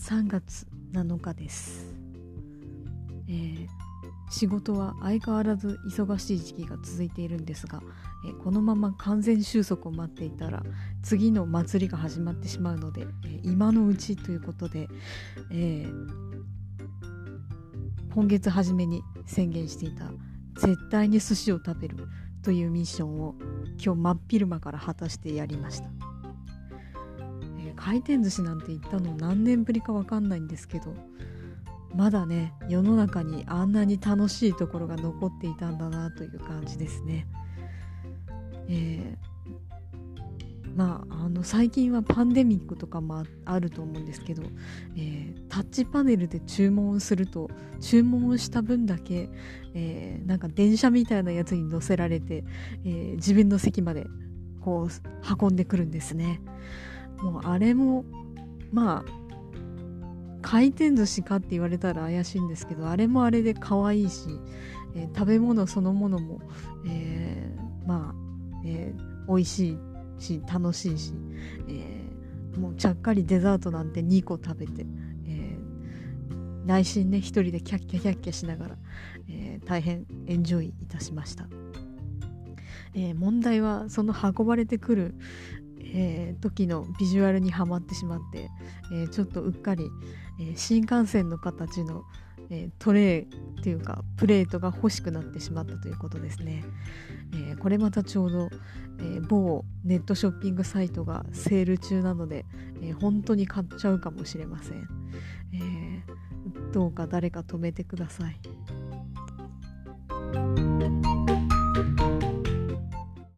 3月7日です、えー、仕事は相変わらず忙しい時期が続いているんですが、えー、このまま完全収束を待っていたら次の祭りが始まってしまうので、えー、今のうちということで、え今月初めに宣言していた絶対に寿司を食べるというミッションを今日真っ昼間から果たしてやりました。回転寿司なんて行ったの何年ぶりか分かんないんですけどまだね世の中にあんなに楽しいところが残っていたんだなという感じですね。えー、まああの最近はパンデミックとかもあると思うんですけど、えー、タッチパネルで注文すると注文した分だけ、えー、なんか電車みたいなやつに乗せられて、え自分の席までこう運んでくるんですね。もうあれもまあ回転寿司かって言われたら怪しいんですけどあれもあれで可愛いし、えー、食べ物そのものも、えー、まあ、えー、美味しいし楽しいし、えー、もうちゃっかりデザートなんて2個食べて、えー、内心ね一人でキャッキャキャッキャしながら、えー、大変エンジョイいたしました。えー、問題はその運ばれてくる、えー、時のビジュアルにはまってしまって、えー、ちょっとうっかり、えー、新幹線の形の、えトレーっていうかプレートが欲しくなってしまったということですね、えこれまたちょうど、え某ネットショッピングサイトがセール中なので、え本当に買っちゃうかもしれません、えどうか誰か止めてください。